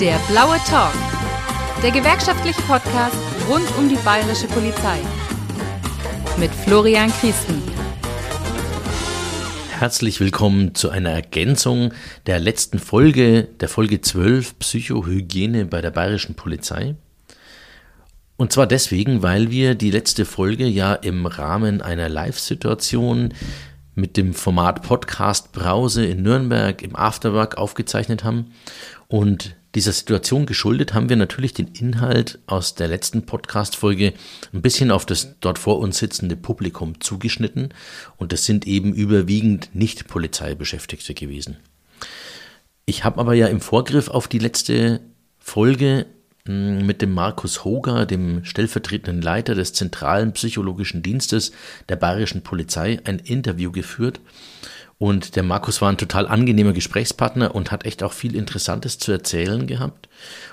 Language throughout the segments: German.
Der blaue Talk. Der gewerkschaftliche Podcast rund um die bayerische Polizei. Mit Florian Christen. Herzlich willkommen zu einer Ergänzung der letzten Folge, der Folge 12 Psychohygiene bei der bayerischen Polizei. Und zwar deswegen, weil wir die letzte Folge ja im Rahmen einer Live-Situation mit dem Format Podcast Brause in Nürnberg im Afterwork aufgezeichnet haben. Und dieser Situation geschuldet haben wir natürlich den Inhalt aus der letzten Podcast-Folge ein bisschen auf das dort vor uns sitzende Publikum zugeschnitten. Und das sind eben überwiegend nicht Polizeibeschäftigte gewesen. Ich habe aber ja im Vorgriff auf die letzte Folge mit dem Markus Hoger, dem stellvertretenden Leiter des Zentralen Psychologischen Dienstes der Bayerischen Polizei, ein Interview geführt. Und der Markus war ein total angenehmer Gesprächspartner und hat echt auch viel Interessantes zu erzählen gehabt.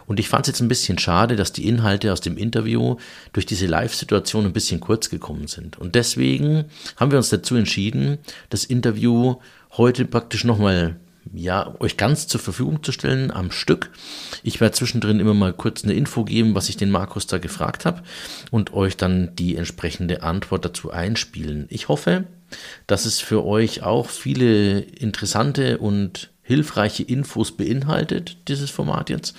Und ich fand es jetzt ein bisschen schade, dass die Inhalte aus dem Interview durch diese Live-Situation ein bisschen kurz gekommen sind. Und deswegen haben wir uns dazu entschieden, das Interview heute praktisch nochmal ja, euch ganz zur Verfügung zu stellen am Stück. Ich werde zwischendrin immer mal kurz eine Info geben, was ich den Markus da gefragt habe und euch dann die entsprechende Antwort dazu einspielen. Ich hoffe, dass es für euch auch viele interessante und hilfreiche Infos beinhaltet, dieses Format jetzt.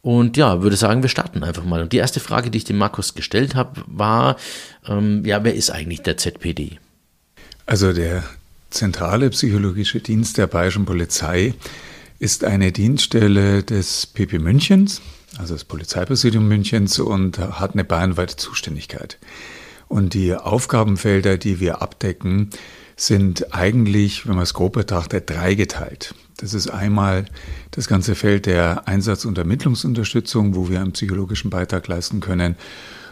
Und ja, würde sagen, wir starten einfach mal. Und die erste Frage, die ich dem Markus gestellt habe, war, ähm, ja, wer ist eigentlich der ZPD? Also der zentrale psychologische Dienst der Bayerischen Polizei ist eine Dienststelle des PP Münchens, also das Polizeipräsidium Münchens, und hat eine bayernweite Zuständigkeit. Und die Aufgabenfelder, die wir abdecken, sind eigentlich, wenn man es grob betrachtet, dreigeteilt. Das ist einmal das ganze Feld der Einsatz- und Ermittlungsunterstützung, wo wir einen psychologischen Beitrag leisten können.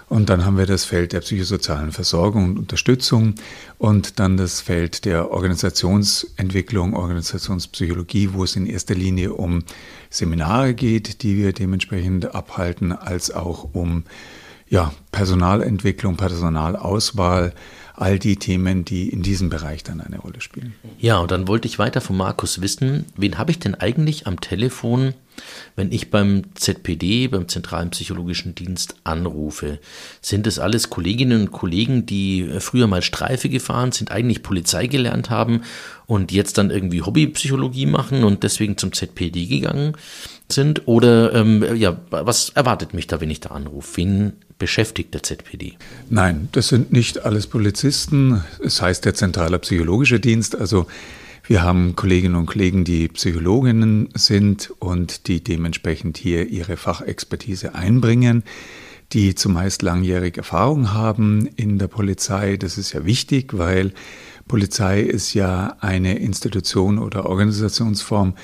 Und dann haben wir das Feld der psychosozialen Versorgung und Unterstützung und dann das Feld der Organisationsentwicklung, Organisationspsychologie, wo es in erster Linie um Seminare geht, die wir dementsprechend abhalten, als auch um ja, Personalentwicklung, Personalauswahl, all die Themen, die in diesem Bereich dann eine Rolle spielen. Ja, und dann wollte ich weiter von Markus wissen, wen habe ich denn eigentlich am Telefon, wenn ich beim ZPD, beim Zentralen Psychologischen Dienst anrufe? Sind es alles Kolleginnen und Kollegen, die früher mal Streife gefahren sind, eigentlich Polizei gelernt haben und jetzt dann irgendwie Hobbypsychologie machen und deswegen zum ZPD gegangen sind? Oder ähm, ja, was erwartet mich da, wenn ich da anrufe? Wen beschäftigt der ZPD? Nein, das sind nicht alles Polizisten. Es heißt der Zentrale Psychologische Dienst. Also wir haben Kolleginnen und Kollegen, die Psychologinnen sind und die dementsprechend hier ihre Fachexpertise einbringen, die zumeist langjährige Erfahrung haben in der Polizei. Das ist ja wichtig, weil Polizei ist ja eine Institution oder Organisationsform,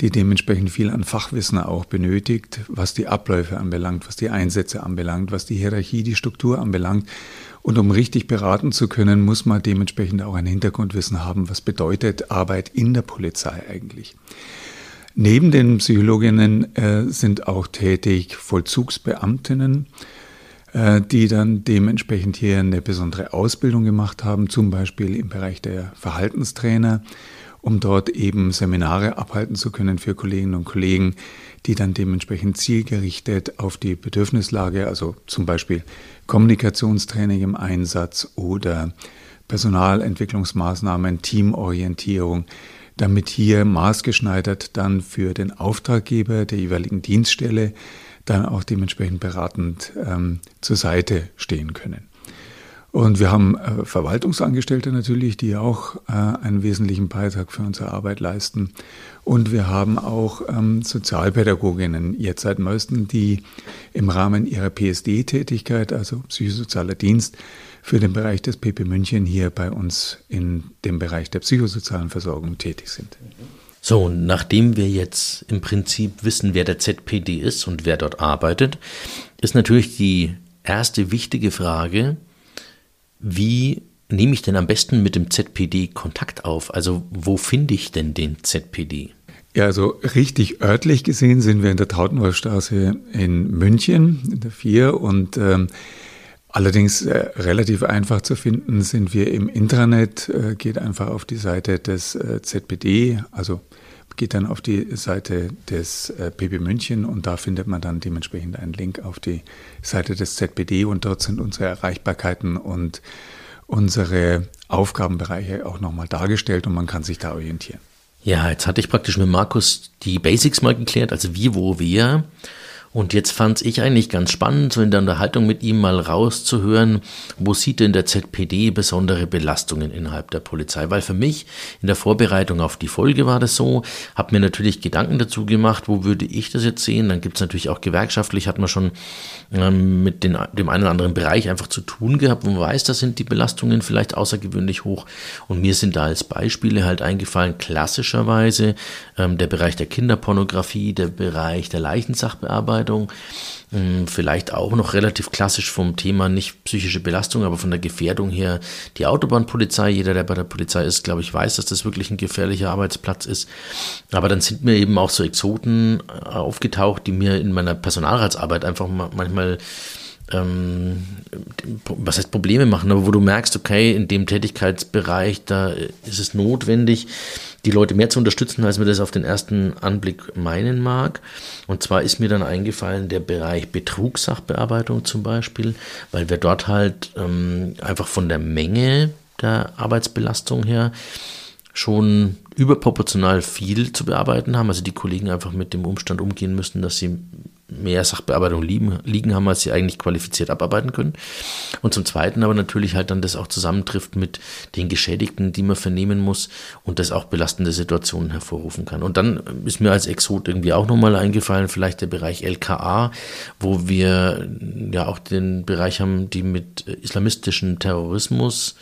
die dementsprechend viel an Fachwissen auch benötigt, was die Abläufe anbelangt, was die Einsätze anbelangt, was die Hierarchie, die Struktur anbelangt. Und um richtig beraten zu können, muss man dementsprechend auch ein Hintergrundwissen haben, was bedeutet Arbeit in der Polizei eigentlich. Neben den Psychologinnen äh, sind auch tätig Vollzugsbeamtinnen, äh, die dann dementsprechend hier eine besondere Ausbildung gemacht haben, zum Beispiel im Bereich der Verhaltenstrainer um dort eben Seminare abhalten zu können für Kolleginnen und Kollegen, die dann dementsprechend zielgerichtet auf die Bedürfnislage, also zum Beispiel Kommunikationstraining im Einsatz oder Personalentwicklungsmaßnahmen, Teamorientierung, damit hier maßgeschneidert dann für den Auftraggeber der jeweiligen Dienststelle dann auch dementsprechend beratend ähm, zur Seite stehen können. Und wir haben äh, Verwaltungsangestellte natürlich, die auch äh, einen wesentlichen Beitrag für unsere Arbeit leisten. Und wir haben auch ähm, Sozialpädagoginnen, jetzt seit neuestem, die im Rahmen ihrer PSD-Tätigkeit, also psychosozialer Dienst, für den Bereich des PP München hier bei uns in dem Bereich der psychosozialen Versorgung tätig sind. So, nachdem wir jetzt im Prinzip wissen, wer der ZPD ist und wer dort arbeitet, ist natürlich die erste wichtige Frage, wie nehme ich denn am besten mit dem ZPD Kontakt auf? Also wo finde ich denn den ZPD? Ja, also richtig örtlich gesehen sind wir in der Tautenwaldstraße in München, in der 4 und ähm, allerdings äh, relativ einfach zu finden sind wir im Intranet, äh, geht einfach auf die Seite des äh, ZPD, also geht dann auf die Seite des äh, PB München und da findet man dann dementsprechend einen Link auf die Seite des ZBD und dort sind unsere Erreichbarkeiten und unsere Aufgabenbereiche auch nochmal dargestellt und man kann sich da orientieren. Ja, jetzt hatte ich praktisch mit Markus die Basics mal geklärt, also wie, wo, wer. Und jetzt fand ich eigentlich ganz spannend, so in der Unterhaltung mit ihm mal rauszuhören, wo sieht denn der ZPD besondere Belastungen innerhalb der Polizei? Weil für mich in der Vorbereitung auf die Folge war das so, habe mir natürlich Gedanken dazu gemacht, wo würde ich das jetzt sehen? Dann gibt es natürlich auch gewerkschaftlich, hat man schon ähm, mit den, dem einen oder anderen Bereich einfach zu tun gehabt, wo man weiß, da sind die Belastungen vielleicht außergewöhnlich hoch. Und mir sind da als Beispiele halt eingefallen, klassischerweise ähm, der Bereich der Kinderpornografie, der Bereich der Leichensachbearbeitung, Entscheidung. Ähm, vielleicht auch noch relativ klassisch vom Thema nicht psychische Belastung, aber von der Gefährdung her die Autobahnpolizei. Jeder, der bei der Polizei ist, glaube ich, weiß, dass das wirklich ein gefährlicher Arbeitsplatz ist. Aber dann sind mir eben auch so Exoten äh, aufgetaucht, die mir in meiner Personalratsarbeit einfach manchmal ähm, was heißt Probleme machen, aber wo du merkst, okay, in dem Tätigkeitsbereich, da ist es notwendig, die Leute mehr zu unterstützen, als man das auf den ersten Anblick meinen mag. Und zwar ist mir dann eingefallen der Bereich Betrugssachbearbeitung zum Beispiel, weil wir dort halt ähm, einfach von der Menge der Arbeitsbelastung her schon überproportional viel zu bearbeiten haben. Also die Kollegen einfach mit dem Umstand umgehen müssen, dass sie mehr Sachbearbeitung liegen, haben, als sie eigentlich qualifiziert abarbeiten können. Und zum Zweiten aber natürlich halt dann das auch zusammentrifft mit den Geschädigten, die man vernehmen muss und das auch belastende Situationen hervorrufen kann. Und dann ist mir als Exot irgendwie auch nochmal eingefallen, vielleicht der Bereich LKA, wo wir ja auch den Bereich haben, die mit islamistischen Terrorismus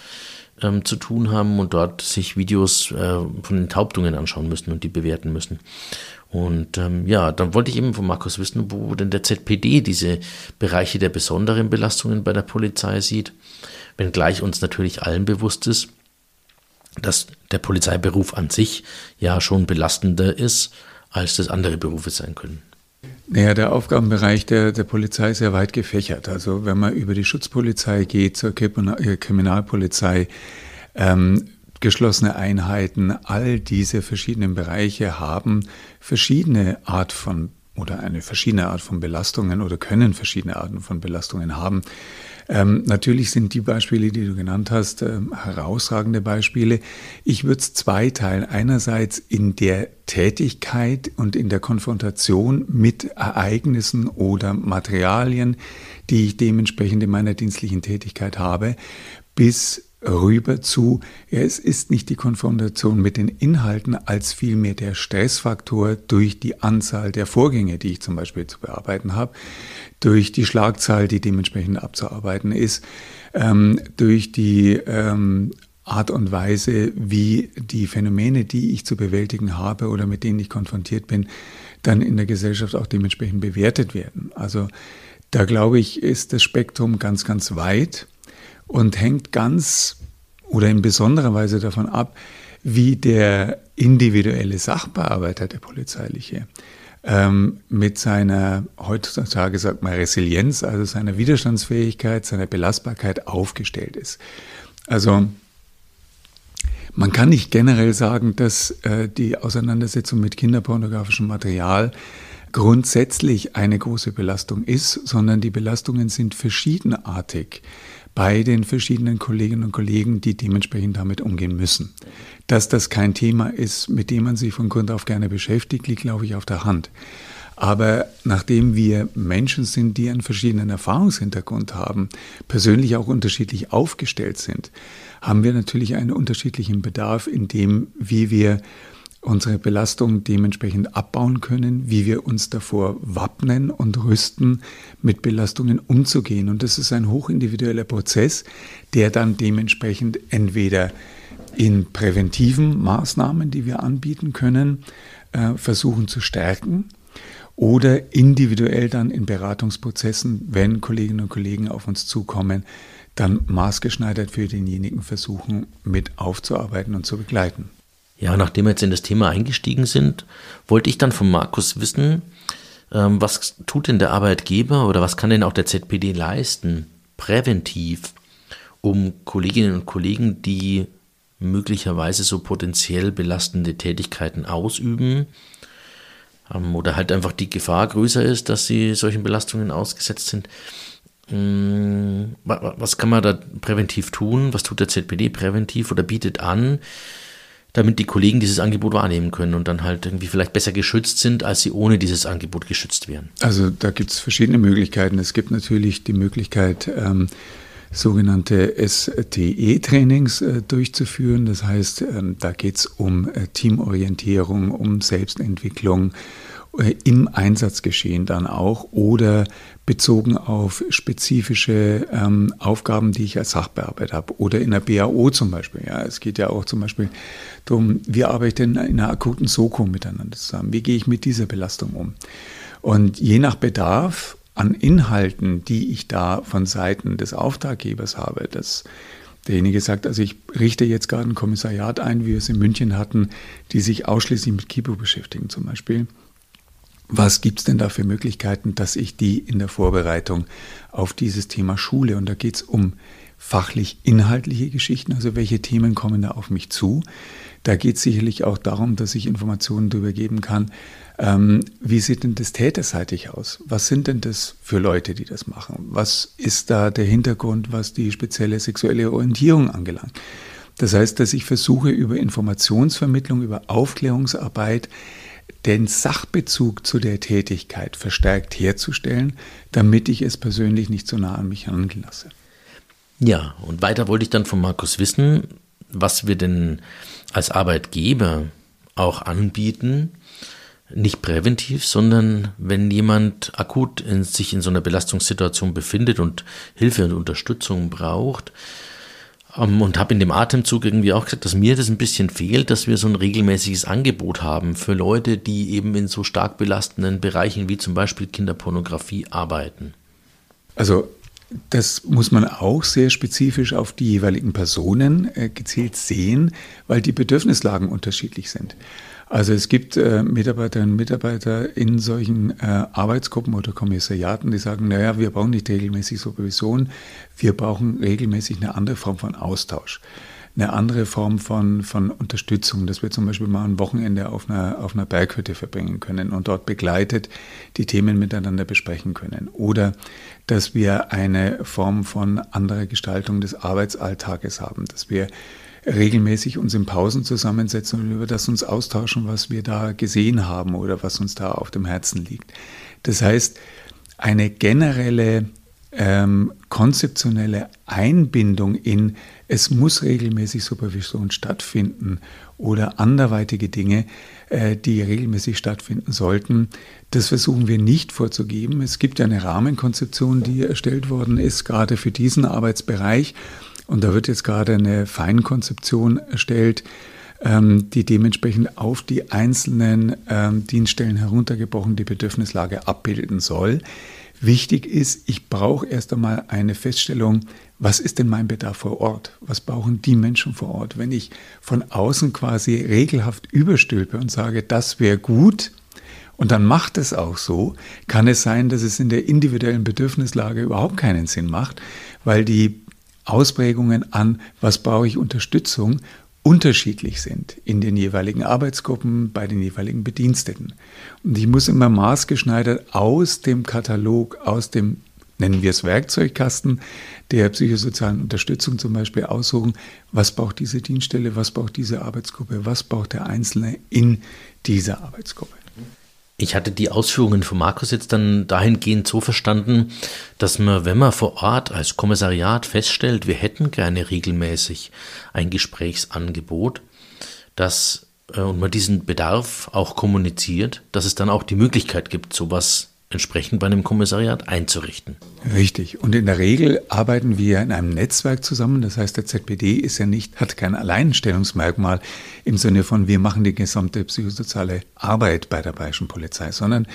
ähm, zu tun haben und dort sich Videos äh, von Enthauptungen anschauen müssen und die bewerten müssen. Und ähm, ja, dann wollte ich eben von Markus wissen, wo denn der ZPD diese Bereiche der besonderen Belastungen bei der Polizei sieht, wenngleich uns natürlich allen bewusst ist, dass der Polizeiberuf an sich ja schon belastender ist, als das andere Berufe sein können. Naja, der Aufgabenbereich der, der Polizei ist sehr weit gefächert. Also wenn man über die Schutzpolizei geht, zur äh, Kriminalpolizei, ähm, geschlossene Einheiten, all diese verschiedenen Bereiche haben verschiedene Art von oder eine verschiedene Art von Belastungen oder können verschiedene Arten von Belastungen haben. Ähm, natürlich sind die Beispiele, die du genannt hast, äh, herausragende Beispiele. Ich würde es zweiteilen. Einerseits in der Tätigkeit und in der Konfrontation mit Ereignissen oder Materialien, die ich dementsprechend in meiner dienstlichen Tätigkeit habe, bis rüber zu, es ist nicht die Konfrontation mit den Inhalten, als vielmehr der Stressfaktor durch die Anzahl der Vorgänge, die ich zum Beispiel zu bearbeiten habe, durch die Schlagzahl, die dementsprechend abzuarbeiten ist, ähm, durch die ähm, Art und Weise, wie die Phänomene, die ich zu bewältigen habe oder mit denen ich konfrontiert bin, dann in der Gesellschaft auch dementsprechend bewertet werden. Also da glaube ich, ist das Spektrum ganz, ganz weit und hängt ganz oder in besonderer Weise davon ab, wie der individuelle Sachbearbeiter, der polizeiliche, ähm, mit seiner, heutzutage sagt man Resilienz, also seiner Widerstandsfähigkeit, seiner Belastbarkeit aufgestellt ist. Also man kann nicht generell sagen, dass äh, die Auseinandersetzung mit kinderpornografischem Material grundsätzlich eine große Belastung ist, sondern die Belastungen sind verschiedenartig bei den verschiedenen Kolleginnen und Kollegen, die dementsprechend damit umgehen müssen. Dass das kein Thema ist, mit dem man sich von Grund auf gerne beschäftigt, liegt, glaube ich, auf der Hand. Aber nachdem wir Menschen sind, die einen verschiedenen Erfahrungshintergrund haben, persönlich auch unterschiedlich aufgestellt sind, haben wir natürlich einen unterschiedlichen Bedarf in dem, wie wir unsere Belastung dementsprechend abbauen können, wie wir uns davor wappnen und rüsten, mit Belastungen umzugehen. Und das ist ein hochindividueller Prozess, der dann dementsprechend entweder in präventiven Maßnahmen, die wir anbieten können, äh, versuchen zu stärken oder individuell dann in Beratungsprozessen, wenn Kolleginnen und Kollegen auf uns zukommen, dann maßgeschneidert für denjenigen versuchen, mit aufzuarbeiten und zu begleiten. Ja, nachdem wir jetzt in das Thema eingestiegen sind, wollte ich dann von Markus wissen, ähm, was tut denn der Arbeitgeber oder was kann denn auch der ZPD leisten, präventiv, um Kolleginnen und Kollegen, die möglicherweise so potenziell belastende Tätigkeiten ausüben ähm, oder halt einfach die Gefahr größer ist, dass sie solchen Belastungen ausgesetzt sind. Mm, was kann man da präventiv tun? Was tut der ZPD präventiv oder bietet an, damit die Kollegen dieses Angebot wahrnehmen können und dann halt irgendwie vielleicht besser geschützt sind, als sie ohne dieses Angebot geschützt wären? Also da gibt es verschiedene Möglichkeiten. Es gibt natürlich die Möglichkeit, ähm, sogenannte STE-Trainings äh, durchzuführen. Das heißt, ähm, da geht es um äh, Teamorientierung, um Selbstentwicklung im Einsatzgeschehen dann auch oder bezogen auf spezifische ähm, Aufgaben, die ich als Sachbearbeiter habe oder in der BAO zum Beispiel. Ja, es geht ja auch zum Beispiel darum, wie arbeite ich denn in einer akuten Soko miteinander zusammen? Wie gehe ich mit dieser Belastung um? Und je nach Bedarf an Inhalten, die ich da von Seiten des Auftraggebers habe, dass derjenige sagt, also ich richte jetzt gerade ein Kommissariat ein, wie wir es in München hatten, die sich ausschließlich mit Kibo beschäftigen zum Beispiel. Was gibt es denn da für Möglichkeiten, dass ich die in der Vorbereitung auf dieses Thema schule? Und da geht es um fachlich inhaltliche Geschichten, also welche Themen kommen da auf mich zu. Da geht es sicherlich auch darum, dass ich Informationen darüber geben kann, ähm, wie sieht denn das täterseitig aus? Was sind denn das für Leute, die das machen? Was ist da der Hintergrund, was die spezielle sexuelle Orientierung angelangt? Das heißt, dass ich versuche, über Informationsvermittlung, über Aufklärungsarbeit den Sachbezug zu der Tätigkeit verstärkt herzustellen, damit ich es persönlich nicht so nah an mich heranlasse. Ja, und weiter wollte ich dann von Markus wissen, was wir denn als Arbeitgeber auch anbieten, nicht präventiv, sondern wenn jemand akut in, sich in so einer Belastungssituation befindet und Hilfe und Unterstützung braucht. Ähm, und habe in dem Atemzug irgendwie auch gesagt, dass mir das ein bisschen fehlt, dass wir so ein regelmäßiges Angebot haben für Leute, die eben in so stark belastenden Bereichen wie zum Beispiel Kinderpornografie arbeiten. Also das muss man auch sehr spezifisch auf die jeweiligen Personen äh, gezielt sehen, weil die Bedürfnislagen unterschiedlich sind. Also es gibt äh, Mitarbeiterinnen und Mitarbeiter in solchen äh, Arbeitsgruppen oder Kommissariaten, die sagen, naja, wir brauchen nicht regelmäßig Supervision, wir brauchen regelmäßig eine andere Form von Austausch, eine andere Form von, von Unterstützung, dass wir zum Beispiel mal ein Wochenende auf einer, auf einer Berghütte verbringen können und dort begleitet die Themen miteinander besprechen können. Oder dass wir eine Form von anderer Gestaltung des Arbeitsalltages haben, dass wir regelmäßig uns in Pausen zusammensetzen und über das uns austauschen, was wir da gesehen haben oder was uns da auf dem Herzen liegt. Das heißt, eine generelle ähm, konzeptionelle Einbindung in, es muss regelmäßig Supervision stattfinden oder anderweitige Dinge, äh, die regelmäßig stattfinden sollten, das versuchen wir nicht vorzugeben. Es gibt ja eine Rahmenkonzeption, die erstellt worden ist, gerade für diesen Arbeitsbereich. Und da wird jetzt gerade eine Feinkonzeption erstellt, ähm, die dementsprechend auf die einzelnen ähm, Dienststellen heruntergebrochen die Bedürfnislage abbilden soll. Wichtig ist, ich brauche erst einmal eine Feststellung, was ist denn mein Bedarf vor Ort? Was brauchen die Menschen vor Ort? Wenn ich von außen quasi regelhaft überstülpe und sage, das wäre gut, und dann macht es auch so, kann es sein, dass es in der individuellen Bedürfnislage überhaupt keinen Sinn macht, weil die Ausprägungen an, was brauche ich Unterstützung, unterschiedlich sind in den jeweiligen Arbeitsgruppen, bei den jeweiligen Bediensteten. Und ich muss immer maßgeschneidert aus dem Katalog, aus dem, nennen wir es Werkzeugkasten, der psychosozialen Unterstützung zum Beispiel aussuchen, was braucht diese Dienststelle, was braucht diese Arbeitsgruppe, was braucht der Einzelne in dieser Arbeitsgruppe. Ich hatte die Ausführungen von Markus jetzt dann dahingehend so verstanden, dass man, wenn man vor Ort als Kommissariat feststellt, wir hätten gerne regelmäßig ein Gesprächsangebot, dass äh, und man diesen Bedarf auch kommuniziert, dass es dann auch die Möglichkeit gibt, sowas entsprechend bei einem Kommissariat einzurichten. Richtig. Und in der Regel arbeiten wir in einem Netzwerk zusammen. Das heißt, der ZPD ist ja nicht, hat kein Alleinstellungsmerkmal im Sinne von, wir machen die gesamte psychosoziale Arbeit bei der Bayerischen Polizei, sondern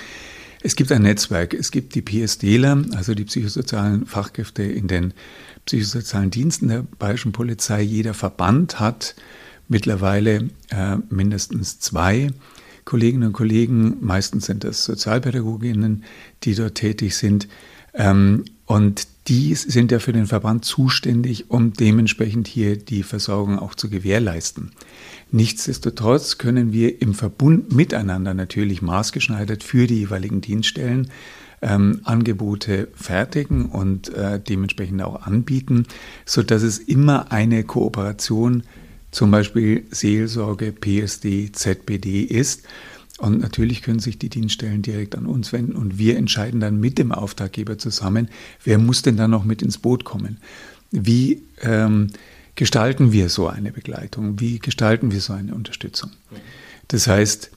es gibt ein Netzwerk. Es gibt die PSDler, also die psychosozialen Fachkräfte in den psychosozialen Diensten der Bayerischen Polizei. Jeder Verband hat mittlerweile äh, mindestens zwei Kolleginnen und Kollegen, meistens sind das Sozialpädagoginnen, die dort tätig sind, Ähm, und die sind ja für den Verband zuständig, um dementsprechend hier die Versorgung auch zu gewährleisten. Nichtsdestotrotz können wir im Verbund miteinander natürlich maßgeschneidert für die jeweiligen Dienststellen ähm, Angebote fertigen und äh, dementsprechend auch anbieten, sodass es immer eine Kooperation zum Beispiel Seelsorge, PSD, ZBD ist. Und natürlich können sich die Dienststellen direkt an uns wenden und wir entscheiden dann mit dem Auftraggeber zusammen, wer muss denn dann noch mit ins Boot kommen. Wie ähm, gestalten wir so eine Begleitung? Wie gestalten wir so eine Unterstützung? Das heißt,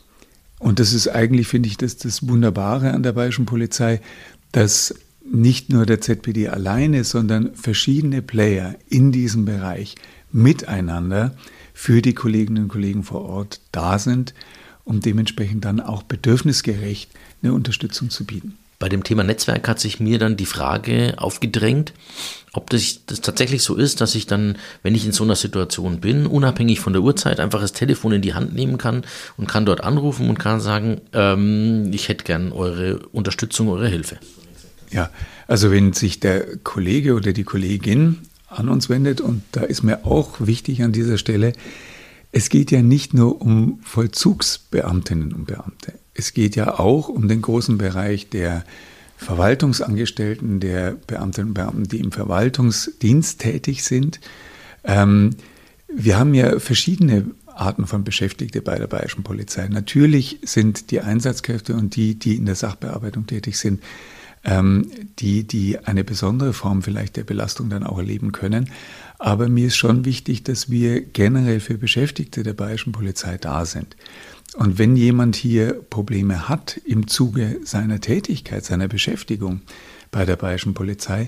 und das ist eigentlich, finde ich, das, das Wunderbare an der Bayerischen Polizei, dass nicht nur der ZPD alleine, sondern verschiedene Player in diesem Bereich miteinander für die Kolleginnen und Kollegen vor Ort da sind, um dementsprechend dann auch bedürfnisgerecht eine Unterstützung zu bieten. Bei dem Thema Netzwerk hat sich mir dann die Frage aufgedrängt, ob das, das, tatsächlich so ist, dass ich dann, wenn ich in so einer Situation bin, unabhängig von der Uhrzeit, einfach das Telefon in die Hand nehmen kann und kann dort anrufen und kann sagen, ähm, ich hätte gern eure Unterstützung, eure Hilfe. Ja, also wenn sich der Kollege oder die Kollegin an uns wendet, und da ist mir auch wichtig an dieser Stelle, es geht ja nicht nur um Vollzugsbeamtinnen und Beamte. Es geht ja auch um den großen Bereich der Verwaltungsangestellten, der Beamtinnen und Beamten, die im Verwaltungsdienst tätig sind. Ähm, wir haben ja verschiedene Arten von Beschäftigte bei der Bayerischen Polizei. Natürlich sind die Einsatzkräfte und die, die in der Sachbearbeitung tätig sind, ähm, die, die eine besondere Form vielleicht der Belastung dann auch erleben können. Aber mir ist schon wichtig, dass wir generell für Beschäftigte der Bayerischen Polizei da sind. Und wenn jemand hier Probleme hat im Zuge seiner Tätigkeit, seiner Beschäftigung bei der Bayerischen Polizei,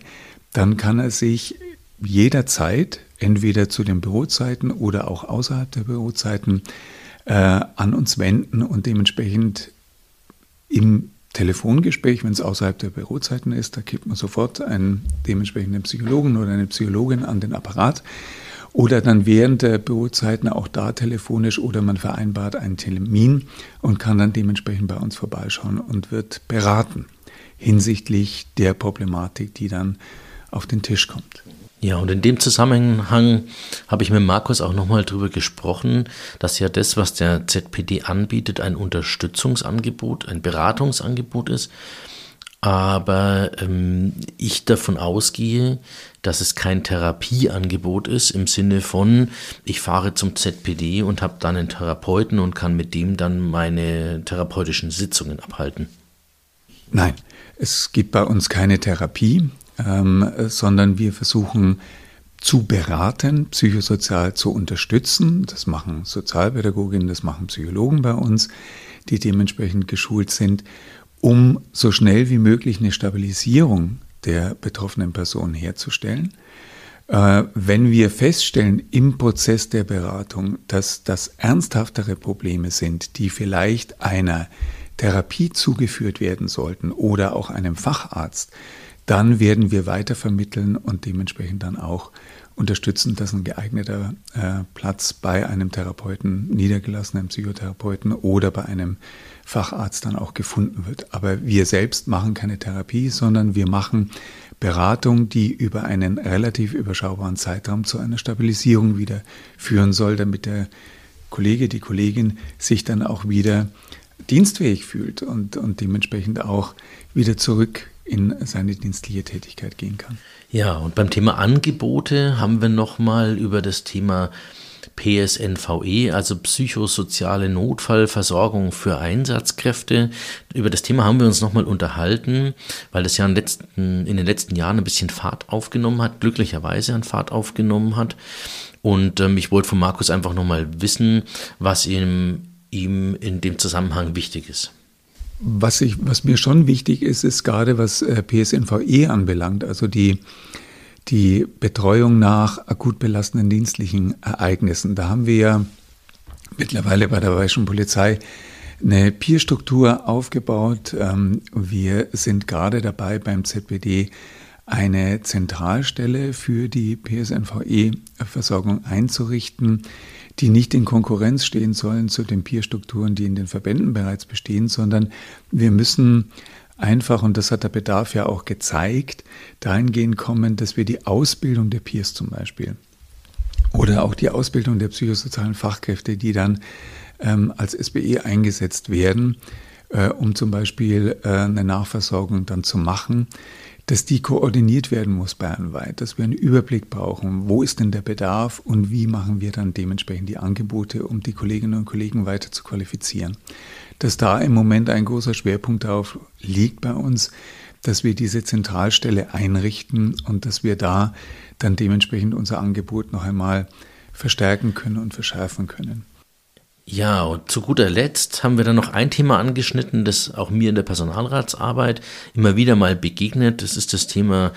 dann kann er sich jederzeit, entweder zu den Bürozeiten oder auch außerhalb der Bürozeiten, äh, an uns wenden und dementsprechend im Telefongespräch, wenn es außerhalb der Bürozeiten ist, da gibt man sofort einen dementsprechenden Psychologen oder eine Psychologin an den Apparat oder dann während der Bürozeiten auch da telefonisch oder man vereinbart einen Termin und kann dann dementsprechend bei uns vorbeischauen und wird beraten hinsichtlich der Problematik, die dann auf den Tisch kommt. Ja, und in dem Zusammenhang habe ich mit Markus auch nochmal darüber gesprochen, dass ja das, was der ZPD anbietet, ein Unterstützungsangebot, ein Beratungsangebot ist. Aber ähm, ich davon ausgehe, dass es kein Therapieangebot ist im Sinne von, ich fahre zum ZPD und habe dann einen Therapeuten und kann mit dem dann meine therapeutischen Sitzungen abhalten. Nein, es gibt bei uns keine Therapie, ähm, sondern wir versuchen zu beraten, psychosozial zu unterstützen. Das machen Sozialpädagoginnen, das machen Psychologen bei uns, die dementsprechend geschult sind, um so schnell wie möglich eine Stabilisierung der betroffenen Person herzustellen. Äh, wenn wir feststellen im Prozess der Beratung, dass das ernsthaftere Probleme sind, die vielleicht einer Therapie zugeführt werden sollten oder auch einem Facharzt, dann werden wir weiter vermitteln und dementsprechend dann auch unterstützen, dass ein geeigneter äh, Platz bei einem Therapeuten, niedergelassenen Psychotherapeuten oder bei einem Facharzt dann auch gefunden wird. Aber wir selbst machen keine Therapie, sondern wir machen Beratung, die über einen relativ überschaubaren Zeitraum zu einer Stabilisierung wieder führen soll, damit der Kollege, die Kollegin sich dann auch wieder dienstfähig fühlt und, und dementsprechend auch wieder zurück in seine dienstliche Tätigkeit gehen kann. Ja, und beim Thema Angebote haben wir nochmal über das Thema PSNVE, also psychosoziale Notfallversorgung für Einsatzkräfte. Über das Thema haben wir uns nochmal unterhalten, weil das ja in, letzten, in den letzten Jahren ein bisschen Fahrt aufgenommen hat, glücklicherweise an Fahrt aufgenommen hat. Und ähm, ich wollte von Markus einfach nochmal wissen, was ihm, ihm in dem Zusammenhang wichtig ist. Was, ich, was mir schon wichtig ist, ist gerade was äh, PSNVE anbelangt, also die, die Betreuung nach akut belastenden dienstlichen Ereignissen. Da haben wir ja mittlerweile bei der Bayerischen Polizei eine Peer-Struktur aufgebaut. Ähm, wir sind gerade dabei beim ZBD eine Zentralstelle für die PSNVE-Versorgung einzurichten die nicht in Konkurrenz stehen sollen zu den Peer-Strukturen, die in den Verbänden bereits bestehen, sondern wir müssen einfach, und das hat der Bedarf ja auch gezeigt, dahingehend kommen, dass wir die Ausbildung der Peers zum Beispiel oder auch die Ausbildung der psychosozialen Fachkräfte, die dann ähm, als SBE eingesetzt werden, äh, um zum Beispiel äh, eine Nachversorgung dann zu machen, dass die koordiniert werden muss bayernweit, dass wir einen Überblick brauchen, wo ist denn der Bedarf und wie machen wir dann dementsprechend die Angebote, um die Kolleginnen und Kollegen weiter zu qualifizieren. Dass da im Moment ein großer Schwerpunkt darauf liegt bei uns, dass wir diese Zentralstelle einrichten und dass wir da dann dementsprechend unser Angebot noch einmal verstärken können und verschärfen können. Ja, und zu guter Letzt haben wir dann noch ein Thema angeschnitten, das auch mir in der Personalratsarbeit immer wieder mal begegnet. Das ist das Thema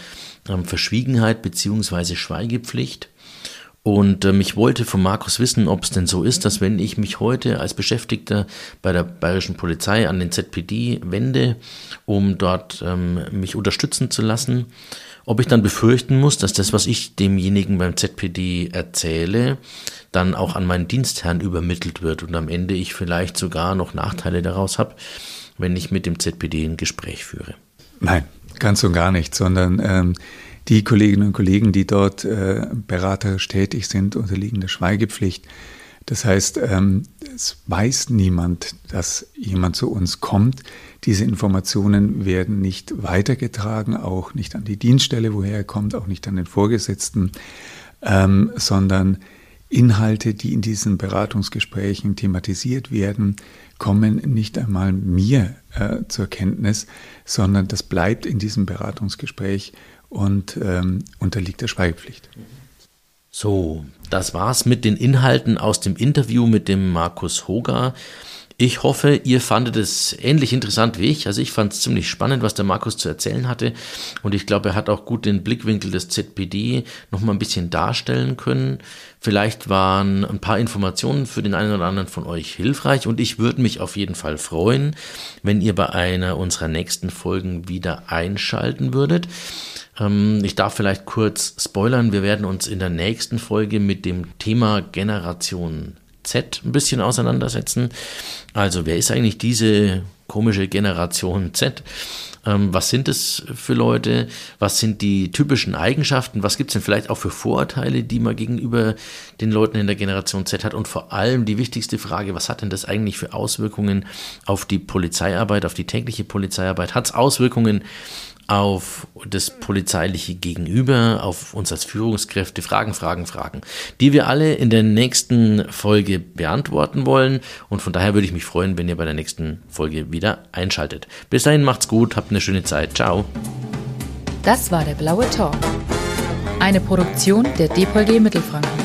ähm, Verschwiegenheit bzw. Schweigepflicht. Und ähm, ich wollte von Markus wissen, ob es denn so ist, dass wenn ich mich heute als Beschäftigter bei der bayerischen Polizei an den ZPD wende, um dort ähm, mich unterstützen zu lassen, ob ich dann befürchten muss, dass das, was ich demjenigen beim ZPD erzähle, dann auch an meinen Dienstherrn übermittelt wird und am Ende ich vielleicht sogar noch Nachteile daraus habe, wenn ich mit dem ZPD ein Gespräch führe. Nein, ganz und gar nicht, sondern ähm, die Kolleginnen und Kollegen, die dort äh, beraterisch tätig sind, unterliegen der Schweigepflicht. Das heißt, ähm, es weiß niemand, dass jemand zu uns kommt. Diese Informationen werden nicht weitergetragen, auch nicht an die Dienststelle, woher er kommt, auch nicht an den Vorgesetzten, ähm, sondern Inhalte, die in diesen Beratungsgesprächen thematisiert werden, kommen nicht einmal mir äh, zur Kenntnis, sondern das bleibt in diesem Beratungsgespräch und ähm, unterliegt der Schweigepflicht. So, das war's mit den Inhalten aus dem Interview mit dem Markus Hoger. Ich hoffe, ihr fandet es ähnlich interessant wie ich. Also ich fand es ziemlich spannend, was der Markus zu erzählen hatte. Und ich glaube, er hat auch gut den Blickwinkel des ZPD nochmal ein bisschen darstellen können. Vielleicht waren ein paar Informationen für den einen oder anderen von euch hilfreich. Und ich würde mich auf jeden Fall freuen, wenn ihr bei einer unserer nächsten Folgen wieder einschalten würdet. Ähm, ich darf vielleicht kurz spoilern. Wir werden uns in der nächsten Folge mit dem Thema Generation Z ein bisschen auseinandersetzen. Also, wer ist eigentlich diese komische Generation Z? Ähm, was sind es für Leute? Was sind die typischen Eigenschaften? Was gibt es denn vielleicht auch für Vorurteile, die man gegenüber den Leuten in der Generation Z hat? Und vor allem die wichtigste Frage, was hat denn das eigentlich für Auswirkungen auf die Polizeiarbeit, auf die tägliche Polizeiarbeit? Hat es Auswirkungen auf das polizeiliche Gegenüber, auf uns als Führungskräfte, Fragen, Fragen, Fragen, die wir alle in der nächsten Folge beantworten wollen. Und von daher würde ich mich freuen, wenn ihr bei der nächsten Folge wieder einschaltet. Bis dahin macht's gut, habt eine schöne Zeit. Ciao. Das war der Blaue Talk. Eine Produktion der DPG Mittelfranken.